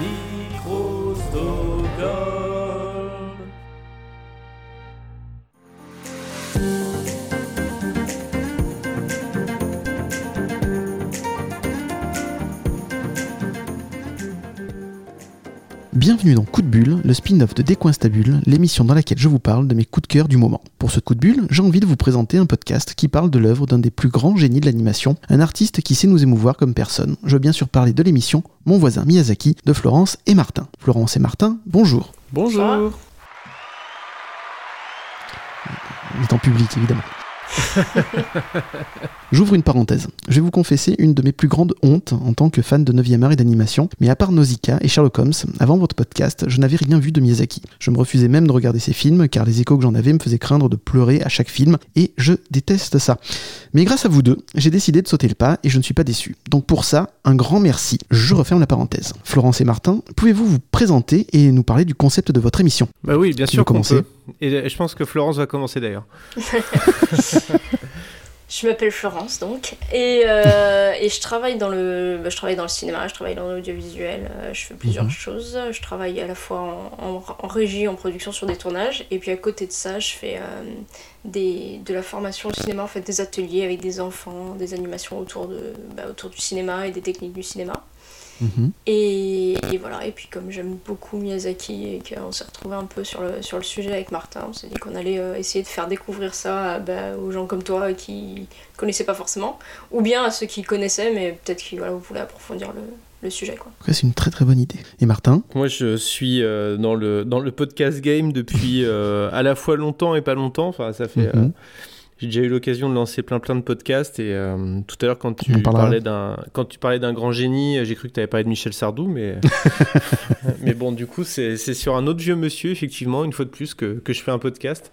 Nikros Bienvenue dans Coup de Bulle, le spin-off de Décoinstabule, l'émission dans laquelle je vous parle de mes coups de cœur du moment. Pour ce coup de bulle, j'ai envie de vous présenter un podcast qui parle de l'œuvre d'un des plus grands génies de l'animation, un artiste qui sait nous émouvoir comme personne. Je veux bien sûr parler de l'émission Mon voisin Miyazaki de Florence et Martin. Florence et Martin, bonjour. Bonjour. On est en public évidemment. J'ouvre une parenthèse. Je vais vous confesser une de mes plus grandes hontes en tant que fan de 9e art et d'animation, mais à part Nausicaa et Sherlock Holmes, avant votre podcast, je n'avais rien vu de Miyazaki. Je me refusais même de regarder ses films car les échos que j'en avais me faisaient craindre de pleurer à chaque film et je déteste ça. Mais grâce à vous deux, j'ai décidé de sauter le pas et je ne suis pas déçu. Donc pour ça, un grand merci. Je referme la parenthèse. Florence et Martin, pouvez-vous vous présenter et nous parler du concept de votre émission? Bah oui, bien sûr qu'on peut. Et je pense que Florence va commencer d'ailleurs. Je m'appelle Florence donc et, euh, et je travaille dans le bah, je travaille dans le cinéma, je travaille dans l'audiovisuel, euh, je fais plusieurs Mhm. choses. Je travaille à la fois en, en- en régie, en production sur des tournages et puis à côté de ça, je fais euh, des, de la formation au cinéma, en fait des ateliers avec des enfants, des animations autour de bah, autour du cinéma et des techniques du cinéma. Mhm. Et, et voilà, et puis comme j'aime beaucoup Miyazaki et qu'on s'est retrouvé un peu sur le, sur le sujet avec Martin, on s'est dit qu'on allait euh, essayer de faire découvrir ça bah, aux gens comme toi qui connaissaient pas forcément, ou bien à ceux qui connaissaient, mais peut-être qui voilà, voulez approfondir le, le sujet. Quoi. C'est une très très bonne idée. Et Martin? Moi, je suis euh, dans, le, dans le podcast game depuis euh, à la fois longtemps et pas longtemps. Enfin, ça fait. Mhm. euh, j'ai déjà eu l'occasion de lancer plein plein de podcasts et euh, tout à l'heure quand tu parlais d'un quand tu parlais d'un grand génie, j'ai cru que tu avais parlé de Michel Sardou, mais mais bon du coup c'est c'est sur un autre vieux monsieur effectivement une fois de plus que, que je fais un podcast.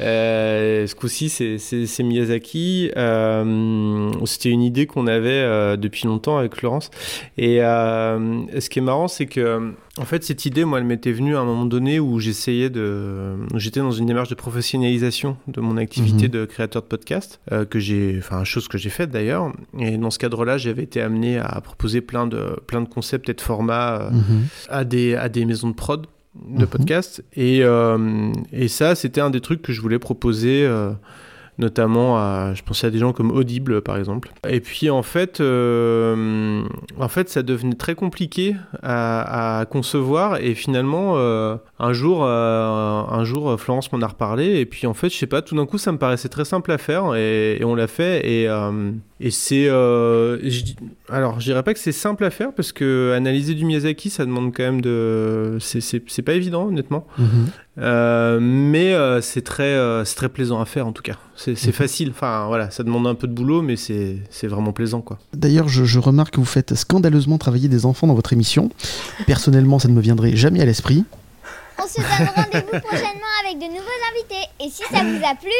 Euh, ce coup-ci c'est c'est c'est Miyazaki. Euh, C'était une idée qu'on avait euh, depuis longtemps avec Florence et euh, ce qui est marrant c'est que en fait, cette idée, moi, elle m'était venue à un moment donné où j'essayais de, j'étais dans une démarche de professionnalisation de mon activité Mhm. de créateur de podcast, euh, que j'ai, enfin, chose que j'ai faite d'ailleurs. Et dans ce cadre-là, j'avais été amené à proposer plein de, plein de concepts et de formats euh, Mhm. à des, à des maisons de prod de Mhm. podcast. Et, euh, et ça, c'était un des trucs que je voulais proposer. Notamment à, je pensais à des gens comme Audible par exemple. Et puis en fait, euh, en fait, ça devenait très compliqué à, à concevoir et finalement, euh, un jour, euh, un jour, Florence m'en a reparlé et puis en fait, je sais pas, tout d'un coup, ça me paraissait très simple à faire et, et on l'a fait et, euh, et c'est, euh, alors, je dirais pas que c'est simple à faire parce que analyser du Miyazaki, ça demande quand même de, c'est, pas évident honnêtement. Mhm. Euh, mais euh, c'est très, euh, c'est très plaisant à faire en tout cas. C'est, Mhm. facile. Enfin voilà, ça demande un peu de boulot, mais c'est, c'est vraiment plaisant quoi. D'ailleurs, je, je remarque que vous faites scandaleusement travailler des enfants dans votre émission. Personnellement, ça ne me viendrait jamais à l'esprit. On se donne rendez-vous prochainement avec de nouveaux invités. Et si ça vous a plu,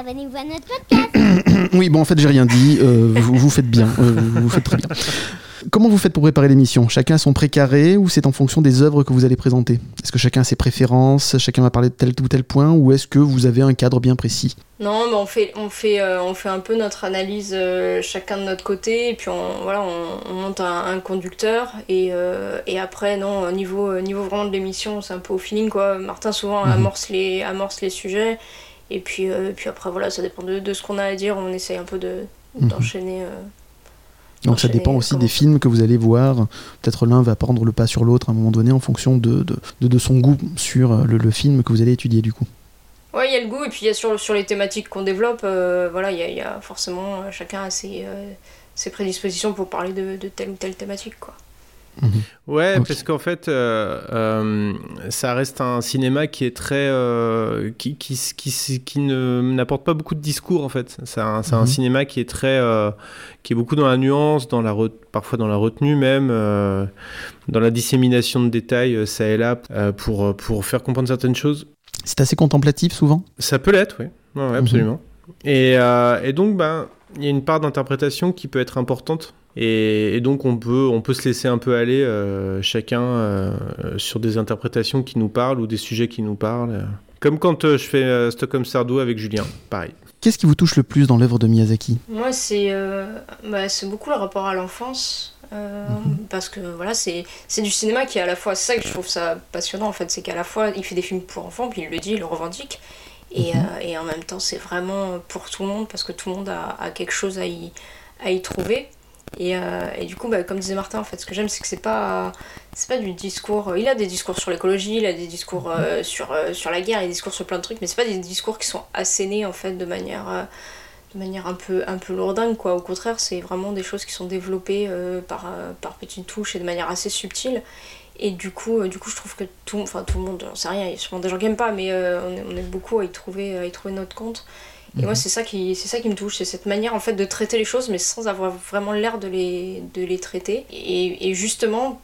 abonnez-vous à notre podcast. Oui, bon, en fait, j'ai rien dit. euh, vous, vous faites bien. euh, vous, faites très bien. Comment vous faites pour préparer l'émission? Chacun a son précaré ou c'est en fonction des œuvres que vous allez présenter? Est-ce que chacun a ses préférences? Chacun va parler de tel ou tel point Ou est-ce que vous avez un cadre bien précis? Non, mais on fait, on fait, euh, on fait un peu notre analyse euh, chacun de notre côté, et puis on, voilà, on, on monte un, un conducteur, et, euh, et après, non, au niveau, au niveau vraiment de l'émission, c'est un peu au feeling, quoi. Martin souvent Mhm. amorce, les, amorce les sujets, et puis, euh, puis après, voilà, ça dépend de, de ce qu'on a à dire, on essaye un peu de, Mhm. d'enchaîner. euh. Donc ça dépend aussi comment des films que vous allez voir. Peut-être l'un va prendre le pas sur l'autre à un moment donné en fonction de, de, de- de son goût sur euh, le, le film que vous allez étudier du coup. Ouais, il y a le goût, et puis il y a sur, sur les thématiques qu'on développe, euh, voilà, il y a, il y a forcément, euh, chacun a ses, euh, ses prédispositions pour parler de, de telle ou telle thématique, quoi. Ouais, Ok. parce qu'en fait, euh, euh, ça reste un cinéma qui est très, euh, qui, qui, qui, qui ne n'apporte pas beaucoup de discours en fait. C'est un, Mhm. cinéma qui est très, qui est beaucoup dans la nuance, dans la parfois dans la retenue même, dans la dissémination de détails ça et là pour pour faire comprendre certaines choses. C'est assez contemplatif souvent? Ça peut l'être, oui. Ouais, ouais, absolument. Et, et donc, ben, il y a une part d'interprétation qui peut être importante. Et, et donc, on peut, on peut se laisser un peu aller, euh, chacun, euh, sur des interprétations qui nous parlent ou des sujets qui nous parlent. Comme quand euh, je fais euh, Stockholm Sardou avec Julien, pareil. Qu'est-ce qui vous touche le plus dans l'œuvre de Miyazaki? Moi, c'est euh, bah, c'est beaucoup le rapport à l'enfance. Euh, parce que voilà, c'est c'est du cinéma qui est à la fois. C'est ça que je trouve ça passionnant en fait, c'est qu'à la fois il fait des films pour enfants, puis il le dit, il le revendique. Et, Mhm. euh, et en même temps, c'est vraiment pour tout le monde parce que tout le monde a, a quelque chose à y, à y trouver. Et, euh, et du coup, bah, comme disait Martin, en fait, ce que j'aime, c'est que c'est pas, c'est pas du discours. Il a des discours sur l'écologie, il a des discours euh, sur, euh, sur la guerre, il a des discours sur plein de trucs, mais c'est pas des discours qui sont assénés en fait de manière, euh, de manière un peu, un peu lourdingue, quoi. Au contraire, c'est vraiment des choses qui sont développées euh, par, euh, par petites touches et de manière assez subtile. Et du coup, euh, du coup je trouve que tout, enfin, tout le monde, j'en sais rien, il y a sûrement des gens qui aiment pas, mais euh, on, est, on est beaucoup à y trouver, à y trouver notre compte. Et moi, c'est ça, qui, c'est ça qui me touche, c'est cette manière en fait de traiter les choses, mais sans avoir vraiment l'air de les, de les traiter. Et, et justement,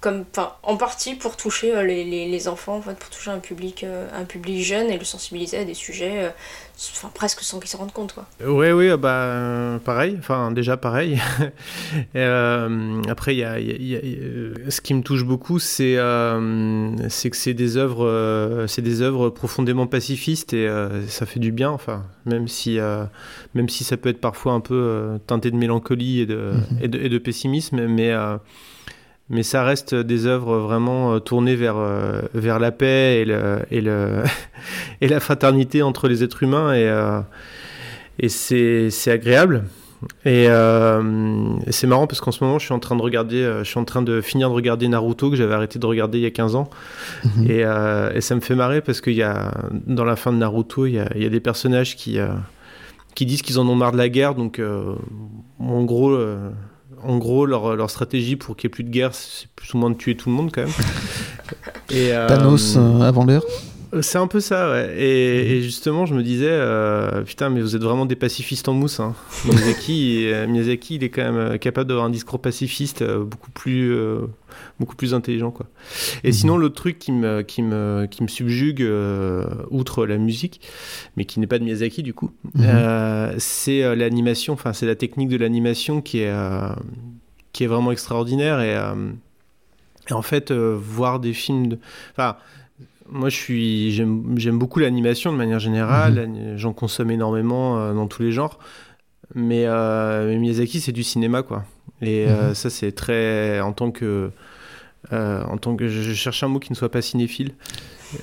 comme, en partie pour toucher euh, les, les, les enfants, en fait, pour toucher un public, euh, un public jeune et le sensibiliser à des sujets, euh, enfin, presque sans qu'ils se rendent compte. Quoi. Ouais, oui, bah, euh, pareil, enfin, déjà pareil. Et, euh, après, il y a, il y a- il y a- euh, ce qui me touche beaucoup, c'est euh, c'est que c'est des œuvres, euh, c'est des œuvres profondément pacifistes et euh, ça fait du bien, enfin, même si, euh, même si ça peut être parfois un peu euh, teinté de mélancolie et de, Mhm. et de, et de pessimisme, mais euh, mais ça reste des œuvres vraiment euh, tournées vers, euh, vers la paix et, le, et, le et la fraternité entre les êtres humains. Et, euh, et c'est agréable. Et euh, c'est marrant parce qu'en ce moment, je suis en train de regarder, je suis en train de finir de regarder Naruto que j'avais arrêté de regarder il y a 15 ans. Mhm. Et, euh, et ça me fait marrer parce qu'il y a, dans la fin de Naruto, il y a, il y a des personnages qui, euh, qui disent qu'ils en ont marre de la guerre. Donc, en gros, en gros leur, leur stratégie pour qu'il n'y ait plus de guerre, c'est plus ou moins de tuer tout le monde quand même. Et, euh, Thanos euh, avant l'heure. c'est un peu ça, ouais. Et, et justement, je me disais, euh, putain, mais vous êtes vraiment des pacifistes en mousse. Hein. Miyazaki, Miyazaki, il est quand même capable d'avoir un discours pacifiste beaucoup plus, euh, beaucoup plus intelligent, quoi. Et Mhm. sinon, l'autre truc qui me, qui me, qui me subjugue, euh, outre la musique, mais qui n'est pas de Miyazaki du coup, Mhm. euh, c'est euh, l'animation. Enfin, c'est la technique de l'animation qui est, qui est vraiment extraordinaire. Et, et en fait, voir des films, de... enfin. Moi, je suis, j'aime, j'aime beaucoup l'animation de manière générale. L'ani- J'en consomme énormément euh, dans tous les genres. Mais, euh, mais Miyazaki, c'est du cinéma, quoi. Et euh, Mhm. ça, c'est très, en tant que, euh, en tant que, je, je cherche un mot qui ne soit pas cinéphile,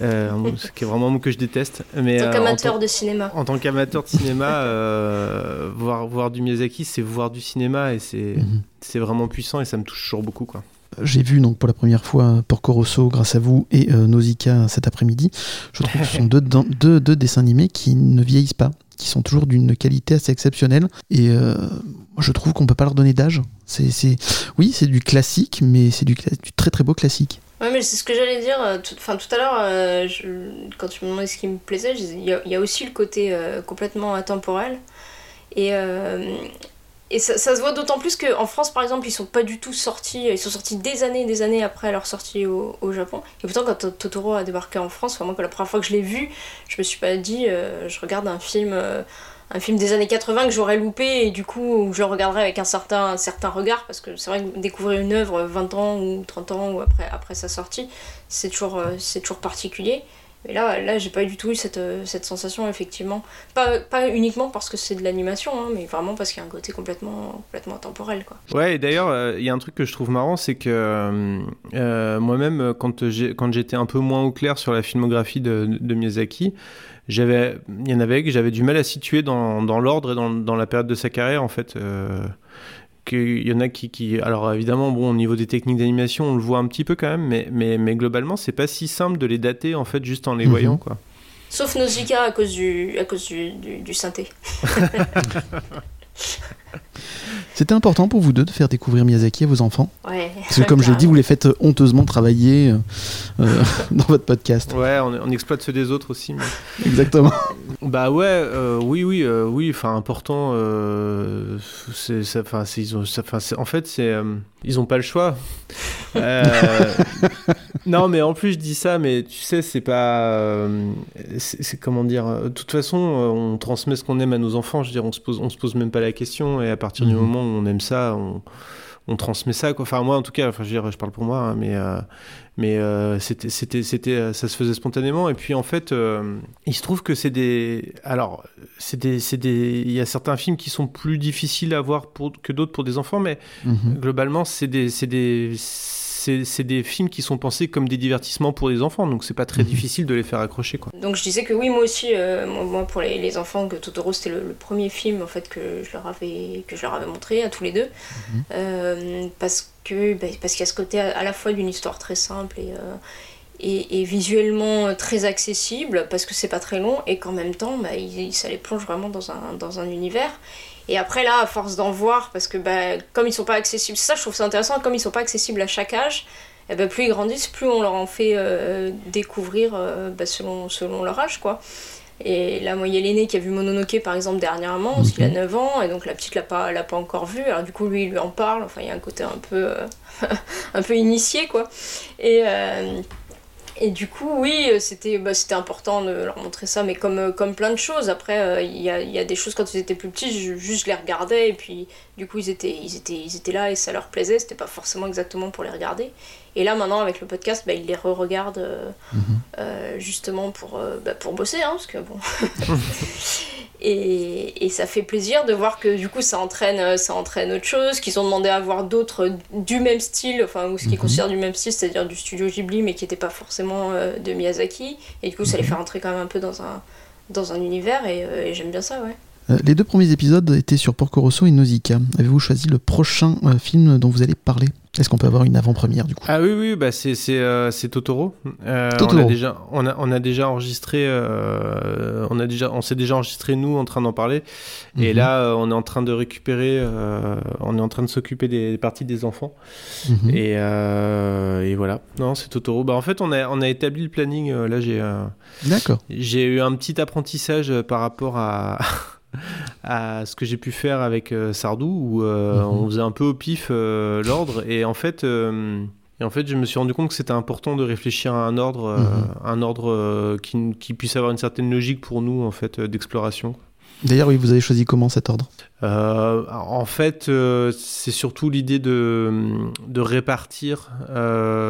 euh, mot- qui est vraiment un mot que je déteste. Mais En tant euh, qu'amateur de cinéma. en tant qu'amateur de cinéma, euh, voir, voir du Miyazaki, c'est voir du cinéma et c'est, c'est vraiment puissant et ça me touche toujours beaucoup, quoi. J'ai vu donc pour la première fois Porco Rosso grâce à vous et euh, Nausicaa cet après-midi. Je trouve que ce sont deux, dan- deux, deux dessins animés qui ne vieillissent pas, qui sont toujours d'une qualité assez exceptionnelle. Et euh, je trouve qu'on peut pas leur donner d'âge. C'est. Oui, c'est du classique, mais c'est du, du très très beau classique. Ouais, mais c'est ce que j'allais dire. euh, Tout, enfin, tout à l'heure, euh, quand tu me demandais ce qui me plaisait, je disais, il y, a- il y a aussi le côté euh, complètement intemporel. Et, euh, et ça, se voit d'autant plus qu'en France, par exemple, ils sont pas du tout sortis. Ils sont sortis des années et des années après leur sortie au, Japon. Et pourtant, quand To- Totoro a débarqué en France, enfin, moi, que la première fois que je l'ai vu, je me suis pas dit, euh, je regarde un film. euh, des années 80 que j'aurais loupé et du coup où je le regarderais avec un certain, certain regard parce que c'est vrai que découvrir une œuvre 20 ans ou 30 ans ou après, après sa sortie c'est toujours, euh, c'est toujours particulier mais là, là j'ai pas du tout eu cette, euh, cette sensation effectivement pas, pas uniquement parce que c'est de l'animation hein, mais vraiment parce qu'il y a un côté complètement, complètement intemporel quoi. Ouais, et d'ailleurs, euh, il y a un truc que je trouve marrant, c'est que euh, moi-même, quand j'étais un peu moins au clair sur la filmographie de, de Miyazaki, il y en avait que j'avais du mal à situer dans, dans l'ordre et dans, dans la période de sa carrière, en fait. Qu'il y en a qui, qui, alors évidemment, bon, au niveau des techniques d'animation, on le voit un petit peu quand même, mais, mais, mais globalement, c'est pas si simple de les dater, en fait, juste en les Mhm. voyant, quoi. sauf Nausicaa à cause du, à cause du, du, du synthé C'était important pour vous deux de faire découvrir Miyazaki à vos enfants ouais Parce que comme je l'ai dit, vous les faites euh, honteusement travailler euh, euh, dans votre podcast. Ouais, on, on exploite ceux des autres aussi, mais... Exactement. Bah ouais, euh, oui, oui, euh, oui. Enfin, important. Euh, c'est, ça- enfin, c'est, ils ont, ça- en fait, c'est, euh, ils ont pas le choix. Euh, non, mais en plus, je dis ça, mais tu sais, c'est pas, euh, c'est, comment dire. euh, De toute façon, on transmet ce qu'on aime à nos enfants. Je veux dire, on se pose, on se pose même pas la question. Et à partir du Mhm. moment où on aime ça, on on transmet ça quoi. Enfin moi en tout cas, enfin je, veux dire, je parle pour moi, hein, mais mais c'était c'était c'était ça se faisait spontanément et puis en fait il se trouve que c'est des alors c'est des c'est des il y a certains films qui sont plus difficiles à voir pour, que d'autres pour des enfants, mais Mhm. globalement c'est des c'est des c'est c'est des films qui sont pensés comme des divertissements pour les enfants, donc c'est pas très Mhm. difficile de les faire accrocher quoi. Donc je disais que oui, moi aussi, euh, moi, pour les, les enfants, que Totoro c'était le, le premier film en fait que je leur avais que je leur avais montré à tous les deux, Euh, parce que bah, parce qu'il y a ce côté à, à la fois d'une histoire très simple et euh, et, et visuellement très accessible parce que c'est pas très long et qu'en même temps bah, il- il- ça les plonge vraiment dans un, dans un univers et après là à force d'en voir parce que bah, comme ils sont pas accessibles c'est ça je trouve ça intéressant comme ils sont pas accessibles à chaque âge et ben plus ils grandissent plus on leur en fait euh, découvrir euh, bah, selon, selon leur âge quoi et là moi il y a l'aîné qui a vu Mononoke par exemple dernièrement parce qu'il a Mhm. 9 ans et donc la petite l'a pas, l'a pas encore vu alors du coup lui il lui en parle enfin il y a un côté un peu euh, un peu initié quoi et euh, et du coup, oui, euh, c'était bah, c'était important de leur montrer ça, mais comme, euh, comme plein de choses. Après, euh, il y, a, il y a des choses quand ils étaient plus petits, je, juste je les regardais, et puis du coup, ils étaient, ils étaient, ils étaient là et ça leur plaisait. C'était pas forcément exactement pour les regarder. Et là, maintenant, avec le podcast, bah, ils les re-regardent euh, Mhm. euh, justement pour, euh, bah, pour bosser, hein, parce que bon. Et, et ça fait plaisir de voir que du coup ça entraîne, euh, ça entraîne autre chose, qu'ils ont demandé à voir d'autres du même style, enfin ou ce qu'ils Mhm. considèrent du même style, c'est-à-dire du studio Ghibli mais qui n'était pas forcément euh, de Miyazaki. Et du coup ça les fait rentrer quand même un peu dans un, dans un univers et, euh, et j'aime bien ça, ouais. Euh, les deux premiers épisodes étaient sur Porco Rosso et Nausicaa. Avez-vous choisi le prochain euh, film dont vous allez parler? Est-ce qu'on peut avoir une avant-première du coup? Ah oui, oui, bah c'est c'est euh, c'est Totoro. Euh, Totoro. On a déjà on a, on a déjà enregistré euh, on a déjà on s'est déjà enregistré nous en train d'en parler et Mhm. là euh, on est en train de récupérer euh, on est en train de s'occuper des parties des enfants Mhm. et, euh, et voilà. Non, c'est Totoro. Bah en fait on a on a établi le planning. là j'ai euh, D'accord. j'ai eu un petit apprentissage par rapport à à ce que j'ai pu faire avec euh, Sardou où euh, Mhm. on faisait un peu au pif euh, l'ordre et en fait et en fait je me suis rendu compte que c'était important de réfléchir à un ordre Mhm. un ordre qui, qui puisse avoir une certaine logique pour nous en fait d'exploration D'ailleurs, oui, vous avez choisi comment cet ordre? En fait, c'est surtout l'idée de, de répartir,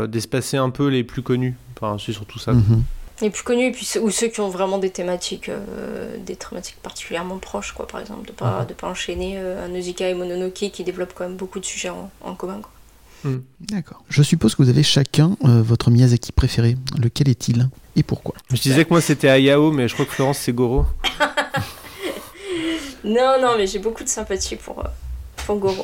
d'espacer un peu les plus connus. Enfin, c'est surtout ça. Mhm. Les plus connus et puis ceux, ou ceux qui ont vraiment des thématiques, euh, des thématiques particulièrement proches, quoi, par exemple, de pas, de pas enchaîner euh, un Nausicaa et Mononoke qui développent quand même beaucoup de sujets en, en commun. Quoi. D'accord. Je suppose que vous avez chacun euh, votre Miyazaki préféré. Lequel est-il Et pourquoi? Je disais que moi c'était Ayao, mais je crois que Florence c'est Goro. Non, non, mais j'ai beaucoup de sympathie pour,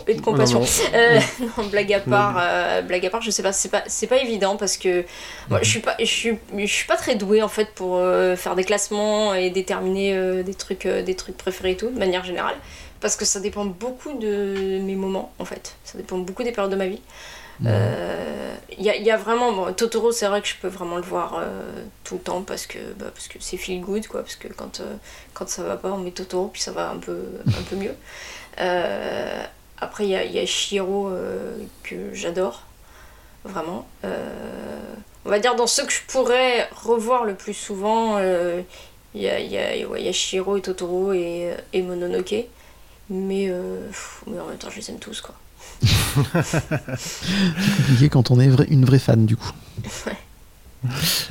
et de compassion. non. Euh, non, blague à part, euh, blague à part, je sais pas, c'est pas, c'est pas évident parce que moi, je suis pas, je suis, je suis pas très douée en fait pour euh, faire des classements et déterminer des trucs, des trucs préférés et tout, de manière générale, parce que ça dépend beaucoup de mes moments en fait, ça dépend beaucoup des périodes de ma vie. Euh, Il y, a, y a vraiment bon, Totoro, c'est vrai que je peux vraiment le voir euh, tout le temps parce que bah, parce que c'est feel good quoi, parce que quand euh, quand ça va pas, on met Totoro puis ça va un peu un peu mieux. Après, il y a, il y a Shiro euh, que j'adore, vraiment. Euh, on va dire dans ceux que je pourrais revoir le plus souvent, euh, il y, a, il y, a, ouais, il y a Shiro et Totoro et, et Mononoke. Mais, pff, mais en même temps, je les aime tous, quoi. Compliqué quand on est une vraie fan du coup.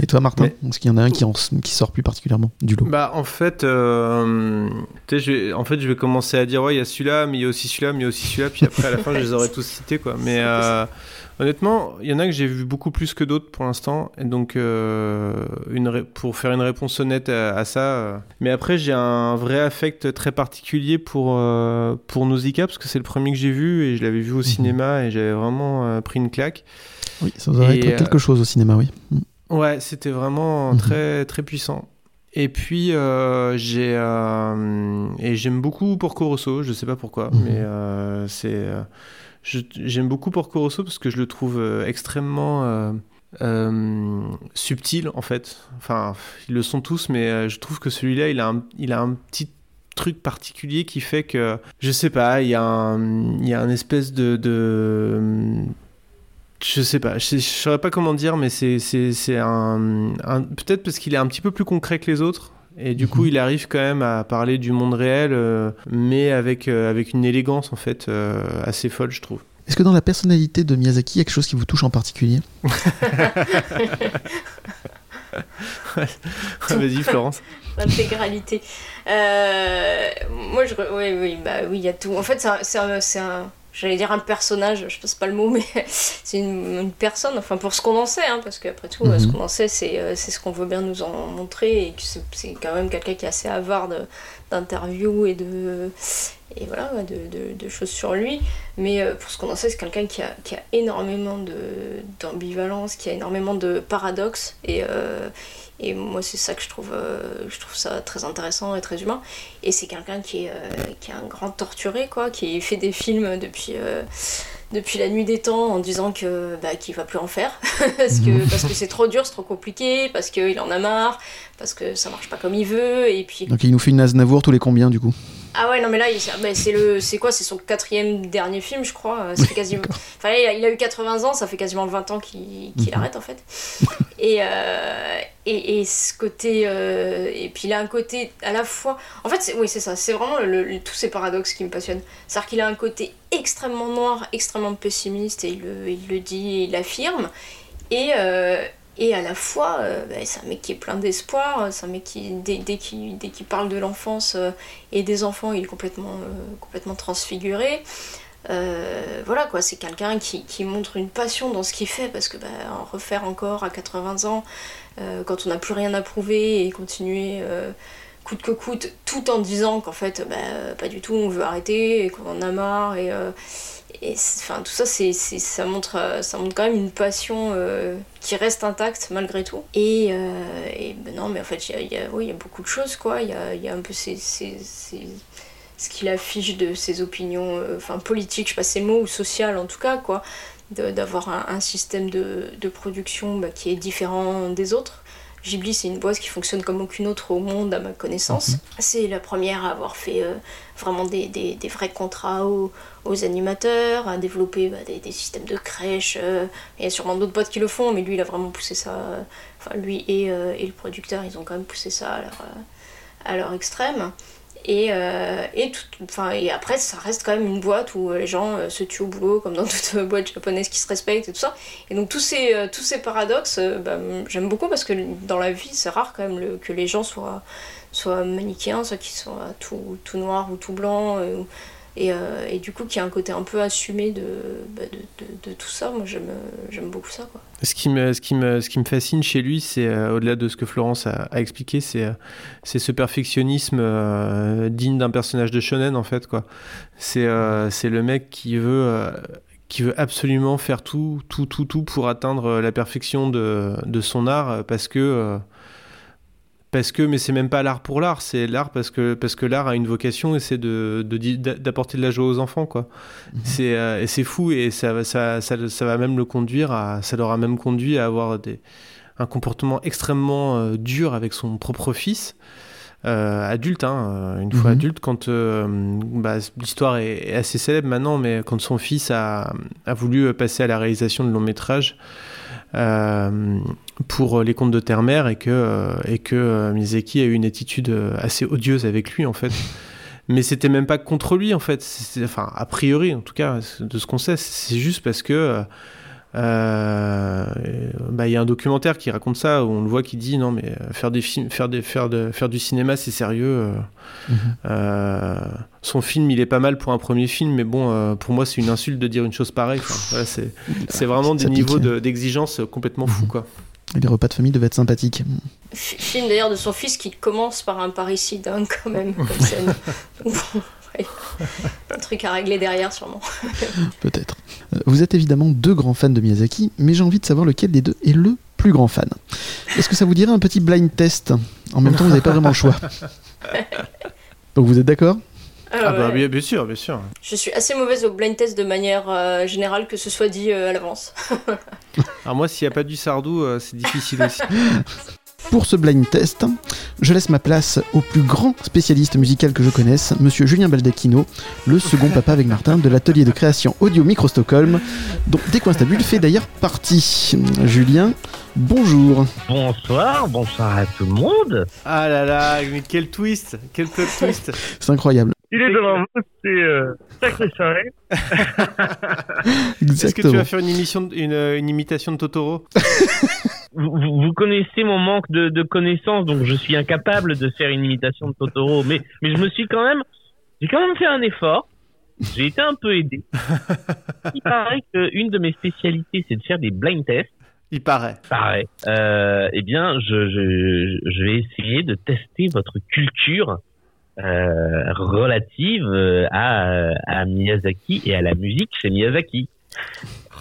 Et toi, Martin Mais- Est-ce qu'il y en a un qui, en- qui sort plus particulièrement du lot Bah en fait, euh, je vais, en fait, je vais commencer à dire ouais, il y a celui-là, mais il y a aussi celui-là, mais il y a aussi celui-là, puis après à la fin, je les aurai tous cités quoi. Mais euh, honnêtement, il y en a que j'ai vu beaucoup plus que d'autres pour l'instant, et donc euh, une pour faire une réponse honnête à, à ça. Mais après, j'ai un vrai affect très particulier pour pour Nausicaa parce que c'est le premier que j'ai vu et je l'avais vu au cinéma et j'avais vraiment pris une claque. Oui, ça être euh, quelque chose au cinéma, oui. Ouais, c'était vraiment Mhm. très très puissant. Et puis euh, j'ai euh, et j'aime beaucoup Porco Rosso, je sais pas pourquoi, Mhm. mais euh, c'est j'aime beaucoup Porco Rosso parce que je le trouve extrêmement subtil en fait. Enfin, ils le sont tous, mais je trouve que celui-là, il a un, il a un petit truc particulier qui fait que je sais pas, il y a un, il y a un espèce de, de je sais pas, je, sais- je saurais pas comment dire, mais c'est c'est c'est un, un- peut-être parce qu'il est un petit peu plus concret que les autres. Et du coup, Mhm. il arrive quand même à parler du monde réel, euh, mais avec, euh, avec une élégance en fait euh, assez folle, je trouve. Est-ce que dans la personnalité de Miyazaki, il y a quelque chose qui vous touche en particulier? Vas-y, Florence. L'intégralité. Euh, moi, je. Oui, oui, bah oui, il y a tout. En fait, c'est un. J'allais dire un personnage, je sais pas le mot, mais c'est une, personne, enfin pour ce qu'on en sait, hein, parce qu'après tout, ce mhm. qu'on en sait, c'est, c'est ce qu'on veut bien nous en montrer, et c'est, quand même quelqu'un qui est assez avare d'interviews et de, et voilà, de, de, choses sur lui. Mais euh, pour ce qu'on en sait, c'est quelqu'un qui a, qui a énormément d'ambivalence, qui a énormément de paradoxes, et, euh, et moi, c'est ça que je trouve, euh, je trouve ça très intéressant et très humain. Et c'est quelqu'un qui, est, qui est un grand torturé, quoi, qui fait des films depuis depuis la nuit des temps en disant que bah, qu'il va plus en faire parce que parce que c'est trop dur, c'est trop compliqué, parce qu'il en a marre, parce que ça marche pas comme il veut et puis. Donc il nous fait une Aznavour tous les combien du coup? Ah ouais, non, mais là, bah, c'est le, c'est quoi C'est son quatrième dernier film, je crois. Euh, ça fait quasiment... enfin, il, a, eu 80 ans, ça fait quasiment 20 ans qu'il, mhm. arrête, en fait. Et, euh, et, et, ce côté... Euh, et puis il a un côté à la fois... En fait, oui, c'est ça. C'est vraiment le, tous ces paradoxes qui me passionnent. C'est-à-dire qu'il a un côté extrêmement noir, extrêmement pessimiste, et il le, il le dit, il l'affirme. Et, et à la fois, euh, bah, c'est un mec qui est plein d'espoir, c'est un mec qui, dès, dès qu'il parle de l'enfance euh, et des enfants, il est complètement, euh, complètement transfiguré. voilà quoi, c'est quelqu'un qui, qui, montre une passion dans ce qu'il fait parce que bah, en refaire encore à 80 ans, quand on n'a plus rien à prouver et continuer coûte que coûte, tout en disant qu'en fait, bah, pas du tout, on veut arrêter et qu'on en a marre et et enfin tout ça c'est ça montre euh, ça montre quand même une passion euh, qui reste intacte malgré tout. Et, euh, ben non mais en fait il y a, beaucoup de choses quoi. Il y a, un peu ce qu'il affiche de ses opinions enfin politiques je sais pas ces mots ou social en tout cas quoi. D'avoir un, système de, de production bah, qui est différent des autres Ghibli, c'est une boîte qui fonctionne comme aucune autre au monde, à ma connaissance. Mhm. C'est la première à avoir fait euh, vraiment des, des, des, vrais contrats aux, aux, animateurs, à développer bah, des, des, systèmes de crèche. Euh, il y a sûrement d'autres boîtes qui le font, mais lui, il a vraiment poussé ça. Euh, enfin, lui et, et, le producteur, ils ont quand même poussé ça à leur, à leur extrême. Et, euh, et, tout, et après, ça reste quand même une boîte où les gens euh, se tuent au boulot, comme dans toute boîte japonaise qui se respecte et tout ça. Et donc, tous ces, euh, tous ces paradoxes, bah, j'aime beaucoup parce que dans la vie, c'est rare quand même le, que les gens soient, soient manichéens, soit qu'ils soient tout, tout noir ou tout blanc. Et, euh, et, du coup, qui a un côté un peu assumé de, bah, tout ça, moi j'aime beaucoup ça. Ce, qui me, fascine chez lui, c'est euh, au-delà de ce que Florence a, expliqué, c'est euh, ce perfectionnisme digne d'un personnage de shonen en fait. C'est le mec qui veut qui veut absolument faire tout, tout, tout, tout pour atteindre la perfection de, de son art parce que parce que mais c'est même pas l'art pour l'art c'est l'art parce que parce que l'art a une vocation et c'est de d'apporter de, la joie aux enfants quoi mhm. c'est euh, et c'est fou et ça, ça, ça, ça va même le conduire à ça leur a même conduit à avoir des un comportement extrêmement euh, dur avec son propre fils euh, adulte, hein, une fois mhm. adulte, quand bah, l'histoire est, assez célèbre maintenant, mais quand son fils a, a voulu passer à la réalisation de long métrage, pour les contes de terre-mère et que, euh, et que euh, Miyazaki a eu une attitude assez odieuse avec lui en fait. Mais c'était même pas contre lui en fait, enfin a priori en tout cas de ce qu'on sait, c'est juste parce que euh, bah, il y a un documentaire qui raconte ça où on le voit qui dit non mais faire des films, faire des, faire de, faire du cinéma c'est sérieux. Euh, mhm. euh, son film il est pas mal pour un premier film mais bon pour moi c'est une insulte de dire une chose pareille. c'est, c'est vraiment des niveaux d'exigence complètement fous mhm. quoi. Les repas de famille devaient être sympathiques. Film d'ailleurs de son fils qui commence par un parricide hein, quand même comme scène. un truc à régler derrière, sûrement. Peut-être. Euh, vous êtes évidemment deux grands fans de Miyazaki, mais j'ai envie de savoir lequel des deux est le plus grand fan. Est-ce que ça vous dirait un petit blind test En même temps, vous n'avez pas vraiment le choix. Donc vous êtes d'accord? Ah, ah bah bien, sûr, bien sûr. Je suis assez mauvaise au blind test de manière euh, générale que ce soit dit euh, à l'avance. Alors moi, s'il n'y a pas du Sardou, c'est difficile aussi. Pour ce blind test, je laisse ma place au plus grand spécialiste musical que je connaisse, monsieur Julien Baldacchino, le second papa avec Martin de l'atelier de création audio Micro Stockholm, dont Décoinstabule fait d'ailleurs partie. Julien, bonjour. Bonsoir, bonsoir à tout le monde. Ah là là, mais quel twist, quel twist. C'est incroyable. Il est devant vous, c'est euh, sacré soirée. Est-ce que tu vas faire une, émission, une, une imitation de Totoro vous, vous- vous connaissez mon manque de, de connaissances, donc je suis incapable de faire une imitation de Totoro. Mais, mais je me suis quand même, j'ai quand même fait un effort. J'ai été un peu aidé. Il paraît qu'une de mes spécialités, c'est de faire des blind tests. Il paraît. Pareil. Euh, eh bien, je, je, je vais essayer de tester votre culture euh, relative euh, à, à Miyazaki et à la musique chez Miyazaki.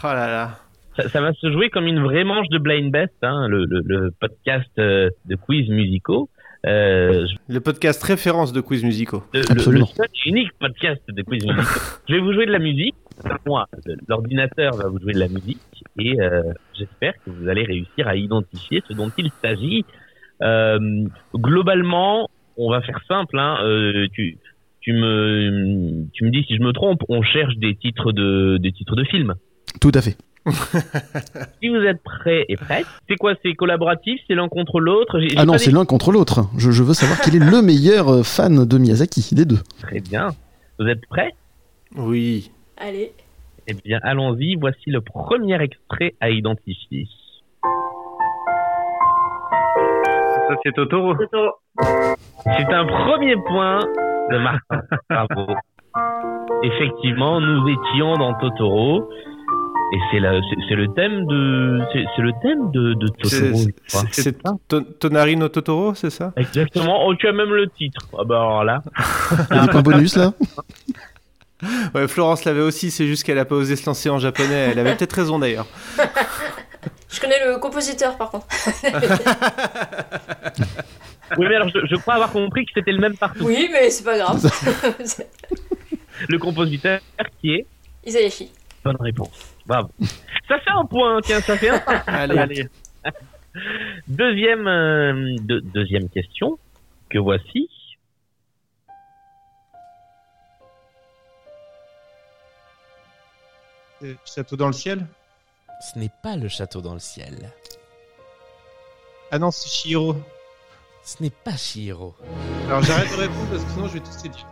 Oh là là. Ça, ça va se jouer comme une vraie manche de Blind Best, hein, le, le, le podcast euh, de quiz musicaux. Euh, Le podcast référence de quiz musicaux. le, Absolument. le seul et unique podcast de quiz musicaux. je vais vous jouer de la musique. Moi, l'ordinateur va vous jouer de la musique et euh, j'espère que vous allez réussir à identifier ce dont il s'agit. Euh, globalement, on va faire simple. Hein, euh, tu, tu me, tu me dis si je me trompe. On cherche des titres de, des titres de films. Tout à fait. Si vous êtes prêts et prêtes, c'est quoi C'est collaboratif C'est l'un contre l'autre? J'ai- j'ai Ah non, c'est des- l'un contre l'autre. Je, je veux savoir quel est le meilleur euh, fan de Miyazaki, des deux. Très bien. Vous êtes prêts? Oui. Allez. Eh bien, allons-y. Voici le premier extrait à identifier. Ça, c'est Totoro. C'est un premier point de Martin. Bravo. Effectivement, nous étions dans Totoro. Et c'est le thème de, c'est c'est le thème de, de Totoro. C'est c'est Ton- Tonari no Totoro, c'est ça? Exactement. Oh, tu as même le titre. Ah bah alors là. Il y a des points bonus là? Ouais, Florence l'avait aussi, c'est juste qu'elle a pas osé se lancer en japonais. Elle avait peut-être raison d'ailleurs. Je connais le compositeur par contre. Oui, mais alors je, je crois avoir compris que c'était le même partout. oui, mais c'est pas grave. Le compositeur qui est. Isayashi. Bonne réponse. Bravo. Ça fait un point. Tiens, ça fait un. Allez. Deuxième, euh, de- deuxième question que voici. Euh, Château dans le ciel? Ce n'est pas le château dans le ciel. Ah non, c'est Shihiro. Ce n'est pas Shihiro. Alors j'arrête de répondre parce que sinon je vais tous les dire.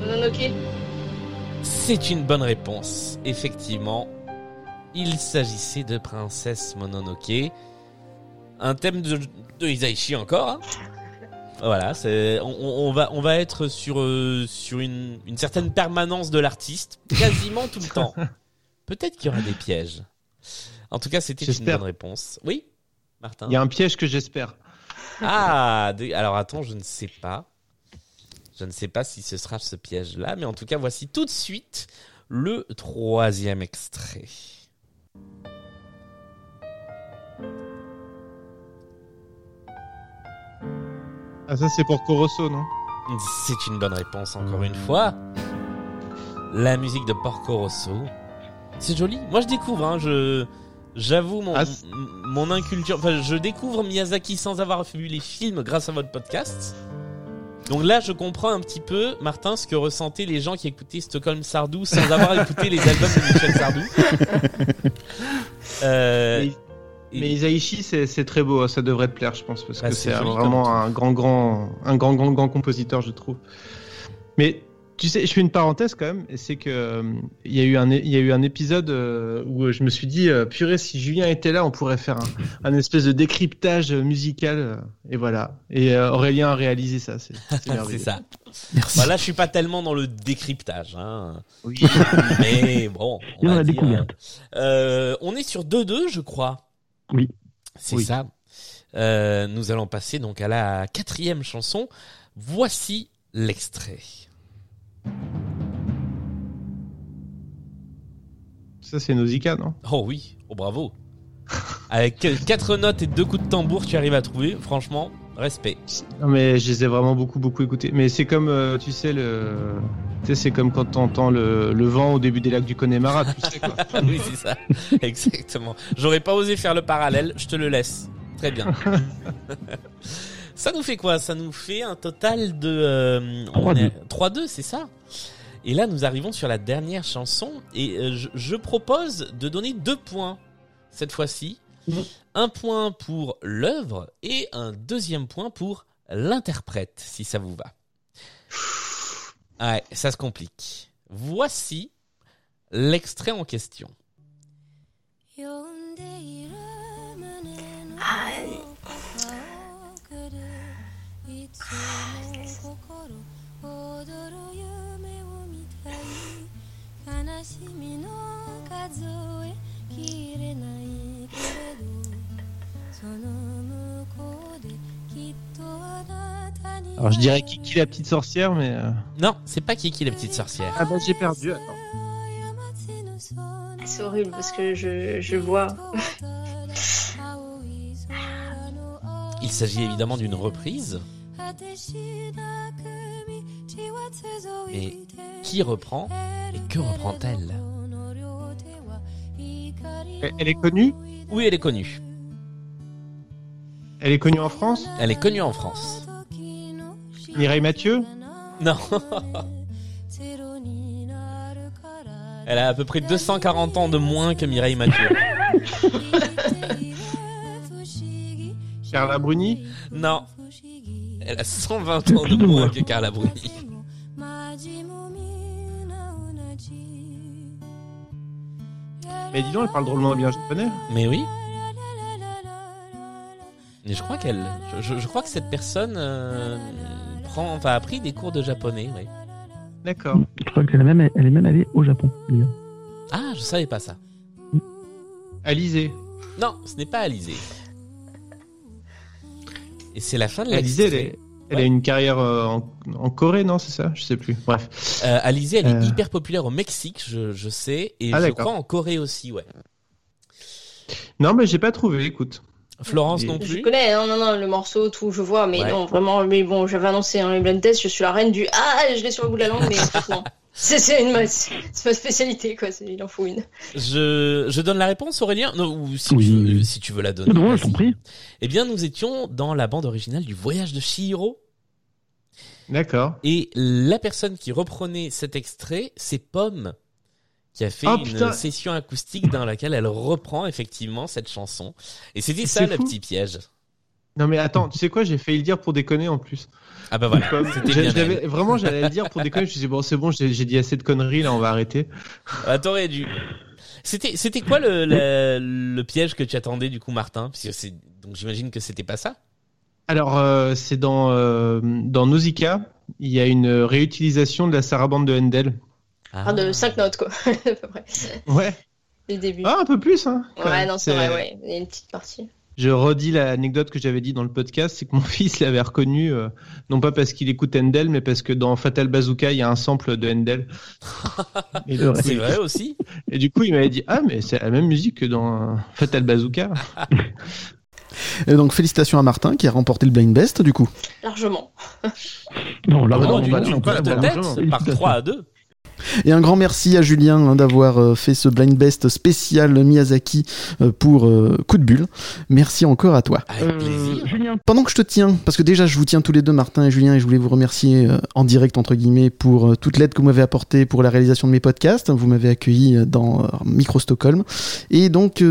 Mononoke. C'est une bonne réponse. Effectivement, il s'agissait de Princesse Mononoke. Un thème de, de Isaichi encore. hein. Voilà, c'est on, on- on va on va être sur euh, sur une, une certaine permanence de l'artiste quasiment tout le temps. Peut-être qu'il y aura des pièges. En tout cas, c'était une bonne réponse. Oui, Martin. Il y a un piège que j'espère. Ah, alors attends, je ne sais pas. Je ne sais pas si ce sera ce piège-là, mais en tout cas, voici tout de suite le troisième extrait. Ah ça c'est pour Corosso, non? C'est une bonne réponse encore une fois. La musique de Porco Rosso. C'est joli. Moi, je découvre. Hein, je j'avoue mon Ah, mon inculture. Enfin, je découvre Miyazaki sans avoir vu les films grâce à votre podcast. Donc là, je comprends un petit peu, Martin, ce que ressentaient les gens qui écoutaient Stockholm Sardou sans avoir écouté les albums de Michel Sardou. Euh, Mais, mais Isaichi c'est c'est très beau, hein, ça devrait te plaire je pense parce Bah, que c'est vraiment un grand grand un grand grand grand compositeur je trouve. Mais tu sais, je fais une parenthèse quand même, et c'est que euh, il y a eu un il y a eu un épisode euh, où je me suis dit euh, purée si Julien était là on pourrait faire un, un espèce de décryptage musical euh, et voilà et euh, Aurélien a réalisé ça c'est ça. Merci. Bah là, je suis pas tellement dans le décryptage. Hein. Oui. Mais bon, on va la dire, euh, on est sur 2-2, je crois. Oui. C'est Oui. ça. Euh, nous allons passer donc à la quatrième chanson. Voici l'extrait. Ça c'est Nausicaa non? Oh oui, oh bravo. Avec quatre notes et deux coups de tambour, tu arrives à trouver. Franchement, respect. Non mais je les ai vraiment beaucoup beaucoup écoutés. Mais c'est comme euh, tu sais le, tu sais c'est comme quand t'entends le, le vent au début des lacs du Connemara, tu sais quoi. oui, c'est ça. Exactement. J'aurais pas osé faire le parallèle, je te le laisse. Très bien. ça nous fait quoi? Ça nous fait un total de euh, on 3-2. est- 3-2, c'est ça? Et là, nous arrivons sur la dernière chanson et euh, je, je propose de donner deux points cette fois-ci Un point pour l'œuvre et un deuxième point pour l'interprète, si ça vous va. Ouais, ça se complique. Voici l'extrait en question. Ah, Alors je dirais Kiki la petite sorcière, mais. euh, Non, c'est pas Kiki la petite sorcière. Ah bah j'ai perdu, attends. c'est horrible parce que je, je vois. Il s'agit évidemment d'une reprise. Et qui reprend et que reprend-elle Elle, est connue Oui, elle est connue. Elle est connue en France Elle est connue en France. Mireille Mathieu Non. Elle a à peu près 240 ans de moins que Mireille Mathieu. Carla Bruni Non. Elle a 120 ans de moins que Carla Bruni. Mais dis donc, elle parle drôlement bien japonais. Mais oui. Mais je crois qu'elle, je, crois que cette personne euh, prend, enfin, a pris des cours de japonais. Oui. D'accord. Je crois qu'elle est même, elle est même allée au Japon. d'ailleurs. Ah, je savais pas ça. Alizé. Non, ce n'est pas Alizé. Et c'est la fin de elle, l'extrait. est- elle a une carrière euh, en, en Corée, non C'est ça? Je sais plus. Bref. Euh, Alizé, elle est Euh. hyper populaire au Mexique, je, je sais, et Ah, je crois en Corée aussi, ouais. Non, mais j'ai pas trouvé, écoute. Florence Et- non Je plus? connais, hein, non, non, le morceau, tout, je vois, mais Ouais. non, vraiment, mais bon, j'avais annoncé un blind test, je suis la reine du Ah, je l'ai sur le bout de la langue, mais non. C'est c'est une ma- c'est ma spécialité, quoi, c'est- il en faut une. Je, je donne la réponse, Aurélien Non, ou si, Oui. tu, veux, si tu veux la donner. Non, je t'en prie. Eh bien, nous étions dans la bande originale du Voyage de Chihiro. D'accord. Et la personne qui reprenait cet extrait, c'est Pomme, qui a fait Oh, une putain. session acoustique dans laquelle elle reprend effectivement cette chanson. Et c'était ça le petit piège. Non, mais attends, tu sais quoi J'ai failli le dire pour déconner en plus. Ah bah voilà, bien. Vraiment, j'allais le dire pour déconner. Je me suis dit, bon, c'est bon, j'ai j'ai dit assez de conneries, là, on va arrêter. Ah, t'aurais dû. C'était, c'était quoi le, le, le piège que tu attendais du coup, Martin? Parce que c'est, donc j'imagine que c'était pas ça. Alors, euh, c'est dans, euh, dans Nausicaa, il y a une réutilisation de la sarabande de Handel. Ah, de 5 notes, quoi, à peu près. Ouais. Les débuts. Ah, un peu plus, hein. ouais, même. non, c'est vrai, ouais, il y a une petite partie. Je redis l'anecdote que j'avais dit dans le podcast, c'est que mon fils l'avait reconnu, euh, non pas parce qu'il écoute Handel, mais parce que dans Fatal Bazooka, il y a un sample de coup, C'est il- vrai aussi. et du coup, il m'avait dit, ah, mais c'est la même musique que dans Fatal Bazooka. Et donc félicitations à Martin qui a remporté le blind best du coup. Largement. Non, Ah non, non, du d'une coup, d'une on peut courte l'avoir tête, largement. par 3 à 2. Et un grand merci à Julien hein, d'avoir euh, fait ce blind best spécial Miyazaki euh, pour euh, Coup de bulle. Merci encore à toi. Avec plaisir. Julien, pendant que je te tiens, parce que déjà je vous tiens tous les deux, Martin et Julien, et je voulais vous remercier euh, en direct entre guillemets pour euh, toute l'aide que vous m'avez apportée pour la réalisation de mes podcasts. Vous m'avez accueilli dans euh, Micro Stockholm, et donc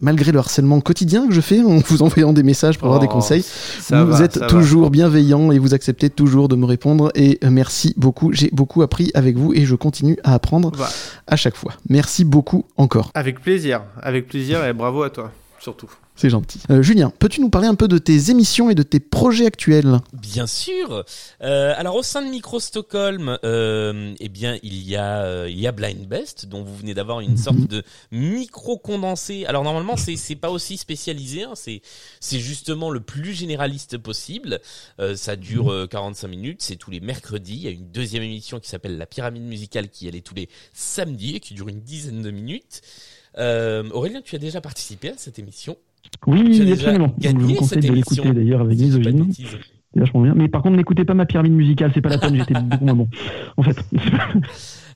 malgré le harcèlement quotidien que je fais en vous envoyant des messages pour avoir des Oh, conseils, vous va, êtes va. toujours bienveillant et vous acceptez toujours de me répondre. Et euh, merci beaucoup. J'ai beaucoup appris avec vous et je continue à apprendre Bah, à chaque fois. Merci beaucoup encore. avec plaisir, avec plaisir et bravo à toi, surtout. C'est gentil. Euh, Julien, peux-tu nous parler un peu de tes émissions et de tes projets actuels? Bien sûr. Euh, alors au sein de Micro Stockholm, euh, eh bien il y a euh, il y a Blind Best dont vous venez d'avoir une sorte de micro condensé. Alors normalement c'est c'est pas aussi spécialisé, hein, c'est c'est justement le plus généraliste possible. Euh, ça dure euh, 45 minutes, c'est tous les mercredis. Il y a une deuxième émission qui s'appelle La Pyramide musicale qui elle est tous les samedis et qui dure une dizaine de minutes. Euh, Aurélien, tu as déjà participé à cette émission Oui, Tu as déjà absolument. gagné je vous cette conseille de l'écouter d'ailleurs avec misogyne. C'est vachement bien. Mais par contre, n'écoutez pas ma pyramide musicale, c'est pas la peine, j'étais beaucoup moins bon. En fait.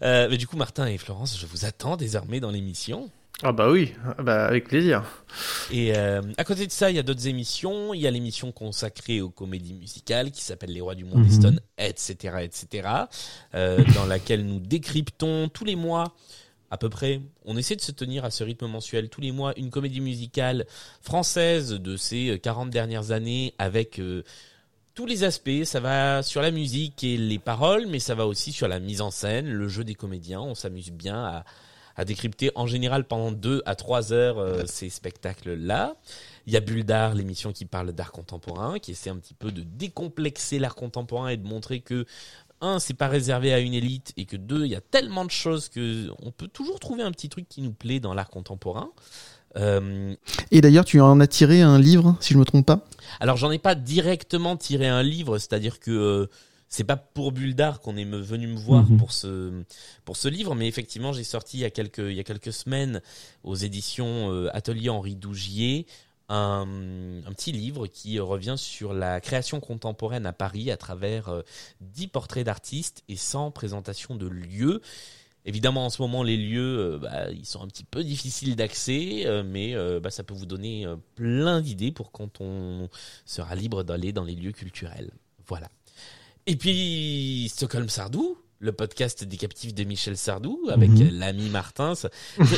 Euh, mais du coup, Martin et Florence, je vous attends désormais dans l'émission. Ah bah oui, ah bah avec plaisir. Et euh, à côté de ça, il y a d'autres émissions. Il y a l'émission consacrée aux comédies musicales qui s'appelle Les Rois du Monde Mhm. Easton, etc., etc., euh, dans laquelle nous décryptons tous les mois à peu près. On essaie de se tenir à ce rythme mensuel tous les mois, une comédie musicale française de ces 40 dernières années avec euh, tous les aspects. Ça va sur la musique et les paroles, mais ça va aussi sur la mise en scène, le jeu des comédiens. On s'amuse bien à, à décrypter en général pendant deux à trois heures euh, ces spectacles-là. Il y a Bulle d'art, l'émission qui parle d'art contemporain, qui essaie un petit peu de décomplexer l'art contemporain et de montrer que un, c'est pas réservé à une élite et que deux, il y a tellement de choses que on peut toujours trouver un petit truc qui nous plaît dans l'art contemporain. Euh, Et d'ailleurs, tu en as tiré un livre, si je me trompe pas? Alors j'en ai pas directement tiré un livre, c'est-à-dire que euh, c'est pas pour Bulle d'art qu'on est venu me voir Mhm. pour ce pour ce livre, mais effectivement j'ai sorti il y a quelques il y a quelques semaines aux éditions euh, Atelier Henri Dougier un, petit livre qui revient sur la création contemporaine à Paris à travers euh, 10 portraits d'artistes et 100 présentations de lieux. Évidemment, en ce moment, les lieux, euh, bah, ils sont un petit peu difficiles d'accès, euh, mais euh, bah, ça peut vous donner plein d'idées pour quand on sera libre d'aller dans les lieux culturels. Voilà. Et puis, Stockholm Sardou, le podcast des captifs de Michel Sardou, avec Mhm. l'ami Martin. Ça,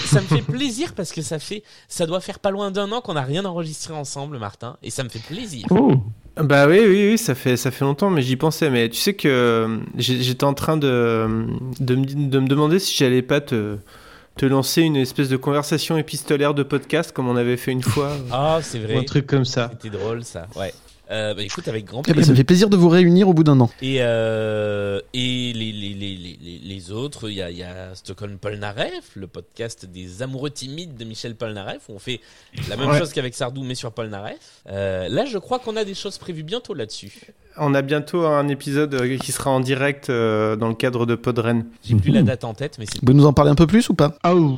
ça- me fait plaisir parce que ça fait, ça doit faire pas loin d'un an qu'on n'a rien enregistré ensemble, Martin, et ça me fait plaisir. Oh Bah oui, oui, oui, ça fait, ça fait longtemps, mais j'y pensais. Mais tu sais que euh, j'ai- j'étais en train de, de, me, de me demander si j'allais pas te, te lancer une espèce de conversation épistolaire de podcast comme on avait fait une fois. Ah, c'est Ou vrai. un truc comme ça. C'était drôle, ça. Ouais. Euh, bah, écoute, avec grand Eh ben, plaisir. Ça me fait plaisir de vous réunir au bout d'un an. Et, euh, et les, les, les, les, autres, il y a, y a Stockholm Polnareff, le podcast des amoureux timides de Michel Polnareff, où on fait la même Ouais. chose qu'avec Sardou, mais sur Polnareff. Euh, là, je crois qu'on a des choses prévues bientôt là-dessus. On a bientôt un épisode euh, qui sera en direct euh, dans le cadre de Podren. J'ai plus la Mhm. date en tête, mais c'est. Vous pouvez nous en parler un peu plus ou pas? Ah oui,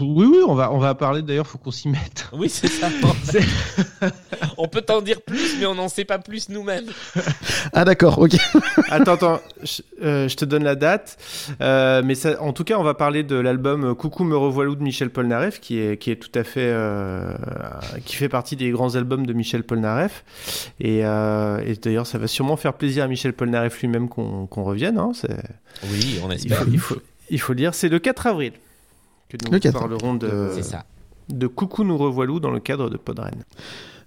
oui, on va, on va parler d'ailleurs, faut qu'on s'y mette. Oui, c'est ça. on peut t'en dire plus, mais on n'en sait pas plus nous-mêmes. Ah d'accord, ok. Attends, attends, je, euh, je te donne la date. Euh, mais ça, en tout cas, on va parler de l'album Coucou me revoilou de Michel Polnareff, qui est, qui est tout à fait, euh, qui fait partie des grands albums de Michel Polnareff. Et, euh, et d'ailleurs, ça va sûrement faire plaisir à Michel Polnareff lui-même qu'on qu'on revienne. Hein, c'est- Oui, on il, espère. faut, il, faut, il faut le dire, c'est le 4 avril que nous Le 4. parlerons de, ça. de Coucou nous revoilou dans le cadre de Podren.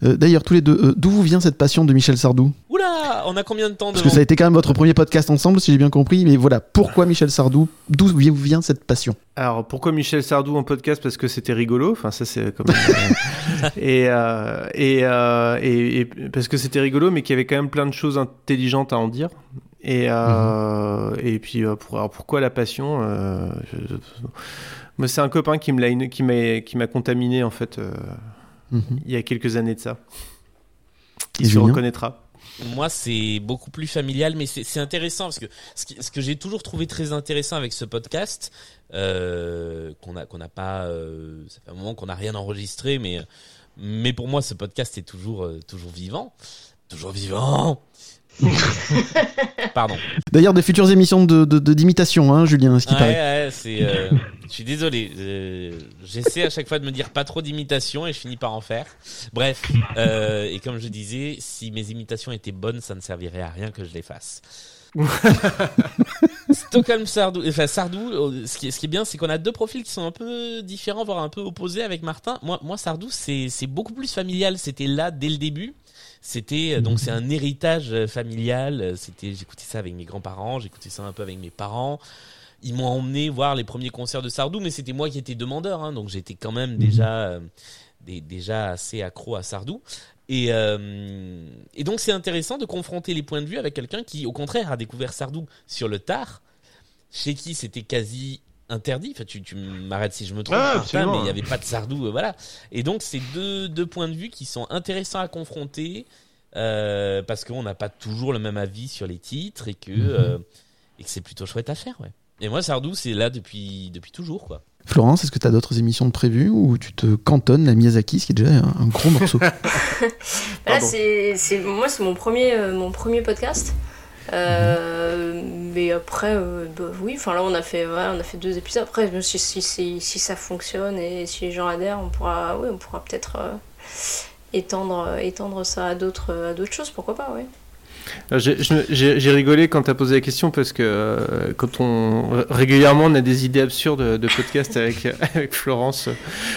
Euh, D'ailleurs, tous les deux, euh, d'où vous vient cette passion de Michel Sardou? Oula, on a combien de temps Parce que ça a été quand même votre premier podcast ensemble, si j'ai bien compris. Mais voilà, pourquoi Michel Sardou? D'où vient- vient cette passion? Alors pourquoi Michel Sardou en podcast? Parce que c'était rigolo. Enfin ça c'est comme et, euh, et, euh, et et parce que c'était rigolo, mais qu'il y avait quand même plein de choses intelligentes à en dire. Et euh, et puis pour, alors, pourquoi la passion je- Moi c'est un copain qui m'a contaminé en fait Mhm. il y a quelques années de ça. Il se reconnaîtra. Moi, c'est beaucoup plus familial, mais c'est intéressant parce que ce que j'ai toujours trouvé très intéressant avec ce podcast, euh, qu'on a qu'on n'a pas, euh, ça fait un moment qu'on n'a rien enregistré, mais mais pour moi, ce podcast est toujours euh, toujours vivant, toujours vivant. Pardon. D'ailleurs, des futures émissions de de- de- d'imitation, hein, Julien, ce qui Ouais, paraît. ouais, c'est. euh, je suis désolé. euh, J'essaie à chaque fois de me dire pas trop d'imitations et je finis par en faire. Bref, euh, et comme je disais, si mes imitations étaient bonnes, ça ne servirait à rien que je les fasse. Stockholm Sardou, enfin Sardou, ce qui est, ce qui est bien, c'est qu'on a deux profils qui sont un peu différents, voire un peu opposés avec Martin. Moi, moi Sardou, c'est c'est beaucoup plus familial. C'était là dès le début. C'était euh, donc c'est un héritage euh, familial. Euh, C'était j'écoutais ça avec mes grands-parents, j'écoutais ça un peu avec mes parents. Ils m'ont emmené voir les premiers concerts de Sardou, mais c'était moi qui étais demandeur, hein, donc j'étais quand même déjà euh, des- déjà assez accro à Sardou. Et, euh, et donc c'est intéressant de confronter les points de vue avec quelqu'un qui, au contraire, a découvert Sardou sur le tard, chez qui c'était quasi interdit. Enfin, tu, tu m'arrêtes si je me trompe, Ah, mais il n'y avait pas de Sardou, euh, voilà. Et donc c'est deux, deux points de vue qui sont intéressants à confronter euh, parce qu'on n'a pas toujours le même avis sur les titres et que euh, et que c'est plutôt chouette à faire, ouais. Et moi, Sardou, c'est là depuis depuis toujours, quoi. Florence, est-ce que tu as d'autres émissions de prévues ou tu te cantonnes à Miyazaki, ce qui est déjà un, un gros morceau Là, Pardon. c'est, c'est, moi, c'est mon premier, euh, mon premier podcast. Euh, Mais après, euh, bah, oui, enfin là, on a fait, on a fait deux épisodes. Après, si, si, si, si ça fonctionne et si les gens adhèrent, on pourra, oui, on pourra peut-être euh, étendre, étendre ça à d'autres, à d'autres choses, pourquoi pas, oui. Euh, j'ai- rigolé quand t'as posé la question parce que euh, quand on régulièrement on a des idées absurdes de podcast avec, avec Florence.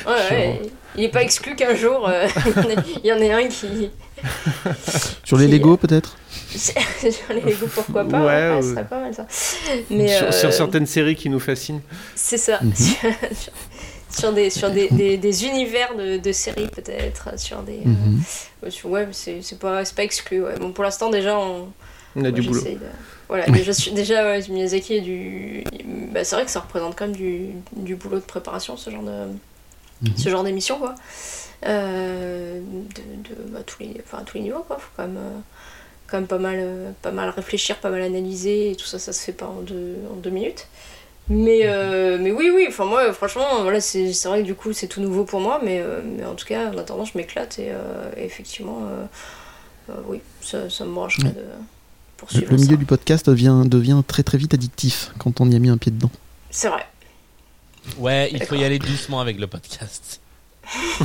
Ouais, ouais, il n'est pas exclu qu'un jour, euh, il y en ait un qui. Sur les Lego, peut-être? Sur les Lego, pourquoi pas Ouais, ouais, ouais. ça serait pas mal ça. Mais, sur, euh, sur certaines séries qui nous fascinent. C'est ça. Mhm. sur, sur des, sur des, des, des univers de, de séries, peut-être. Sur des. euh, Mhm. ouais, sur- ouais, c'est c'est pas, c'est pas exclu. Ouais. Bon, pour l'instant, déjà, on. On a moi, du boulot. de- Voilà, déjà, déjà ouais, Miyazaki est du. Bah, c'est vrai que ça représente quand même du, du boulot de préparation, ce genre de. Mhm. Ce genre d'émission, quoi. Euh, de, de bah, tous, les, enfin, à tous les niveaux, quoi. Faut quand même. euh, quand même pas mal, euh, pas mal réfléchir, pas mal analyser, et tout ça, ça se fait pas en deux, en deux minutes. Mais, euh, mais oui, oui, enfin moi, franchement, voilà, c'est c'est vrai que du coup, c'est tout nouveau pour moi, mais, euh, mais en tout cas, en attendant, je m'éclate, et, euh, et effectivement, euh, euh, oui, ça, ça me brancherait Ouais. de Le, poursuivre le milieu ça. du podcast devient, devient très très vite addictif quand on y a mis un pied dedans. C'est vrai. Ouais, il faut y aller doucement avec le podcast.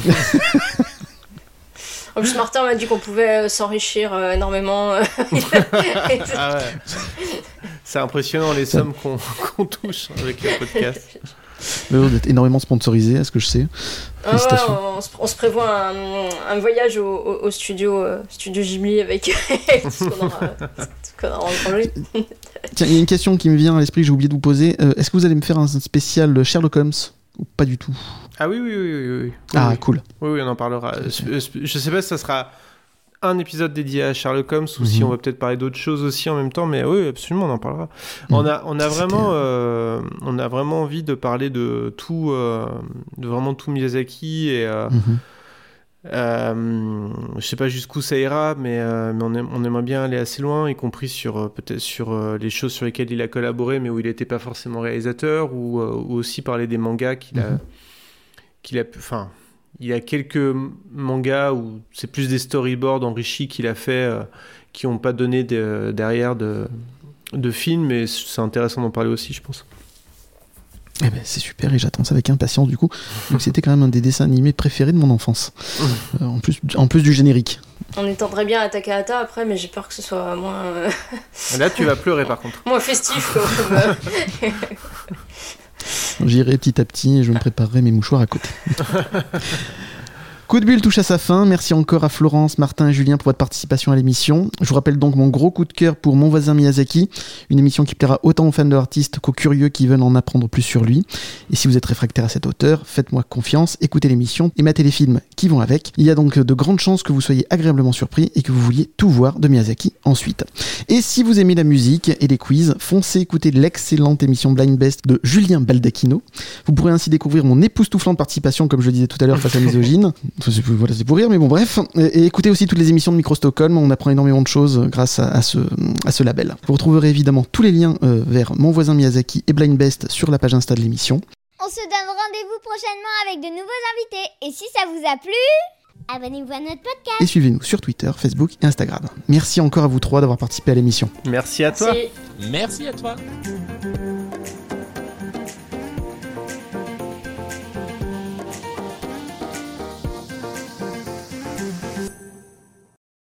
En plus, Martin m'a dit qu'on pouvait euh, s'enrichir euh, énormément. euh, Ah ouais. C'est impressionnant les sommes qu'on touche avec le podcast. Mais vous êtes énormément sponsorisé, à ce que je sais. Ah ouais, on, se, on se prévoit un, un voyage au, au- au studio, euh, studio Ghibli avec ce qu'on aura, aura. Tiens, il y a une question qui me vient à l'esprit, j'ai oublié de vous poser. Euh, Est-ce que vous allez me faire un spécial Sherlock Holmes Ou pas du tout? Ah oui, oui, oui, oui. oui. Ah, cool. Oui, oui, on en parlera. Euh, Je sais pas si ça sera un épisode dédié à Sherlock Holmes ou si Mhm. on va peut-être parler d'autres choses aussi en même temps, mais oui, absolument, on en parlera. Mhm. On a, on a vraiment, euh, on a vraiment envie de parler de tout, euh, de vraiment tout Miyazaki et euh, Mhm. euh, je sais pas jusqu'où ça ira, mais, euh, mais on, aime- on aimerait bien aller assez loin, y compris sur euh, peut-être sur euh, les choses sur lesquelles il a collaboré, mais où il n'était pas forcément réalisateur, ou, euh, ou aussi parler des mangas qu'il a. qu'il a, pu- enfin, il y a quelques mangas où c'est plus des storyboards enrichis qu'il a fait, euh, qui n'ont pas donné de- derrière de, de films, mais c'est intéressant d'en parler aussi, je pense. Eh ben, c'est super et j'attends ça avec impatience du coup. Donc c'était quand même un des dessins animés préférés de mon enfance. Euh, en, plus, en plus du générique. On étendrait bien à Takahata après, mais j'ai peur que ce soit moins, euh, Là, tu vas pleurer par contre. moins festif. quoi, J'irai petit à petit et je me préparerai mes mouchoirs à côté. Coup de bulle touche à sa fin. Merci encore à Florence, Martin et Julien pour votre participation à l'émission. Je vous rappelle donc mon gros coup de cœur pour Mon voisin Miyazaki, une émission qui plaira autant aux fans de l'artiste qu'aux curieux qui veulent en apprendre plus sur lui. Et si vous êtes réfractaire à cet auteur, faites-moi confiance, écoutez l'émission et matez les films qui vont avec. Il y a donc de grandes chances que vous soyez agréablement surpris et que vous vouliez tout voir de Miyazaki ensuite. Et si vous aimez la musique et les quiz, foncez écouter l'excellente émission Blind Best de Julien Baldacchino. Vous pourrez ainsi découvrir mon époustouflante participation, comme je le disais tout à l'heure, face à Misogyne. Voilà, c'est pour rire, mais bon, bref. Et, et écoutez aussi toutes les émissions de Micro Stockholm. On apprend énormément de choses grâce à, à ce, à ce label. Vous retrouverez évidemment tous les liens euh, vers mon voisin Miyazaki et Blind Best sur la page Insta de l'émission. On se donne rendez-vous prochainement avec de nouveaux invités. Et si ça vous a plu, abonnez-vous à notre podcast. Et suivez-nous sur Twitter, Facebook et Instagram. Merci encore à vous trois d'avoir participé à l'émission. Merci à toi. Merci à toi.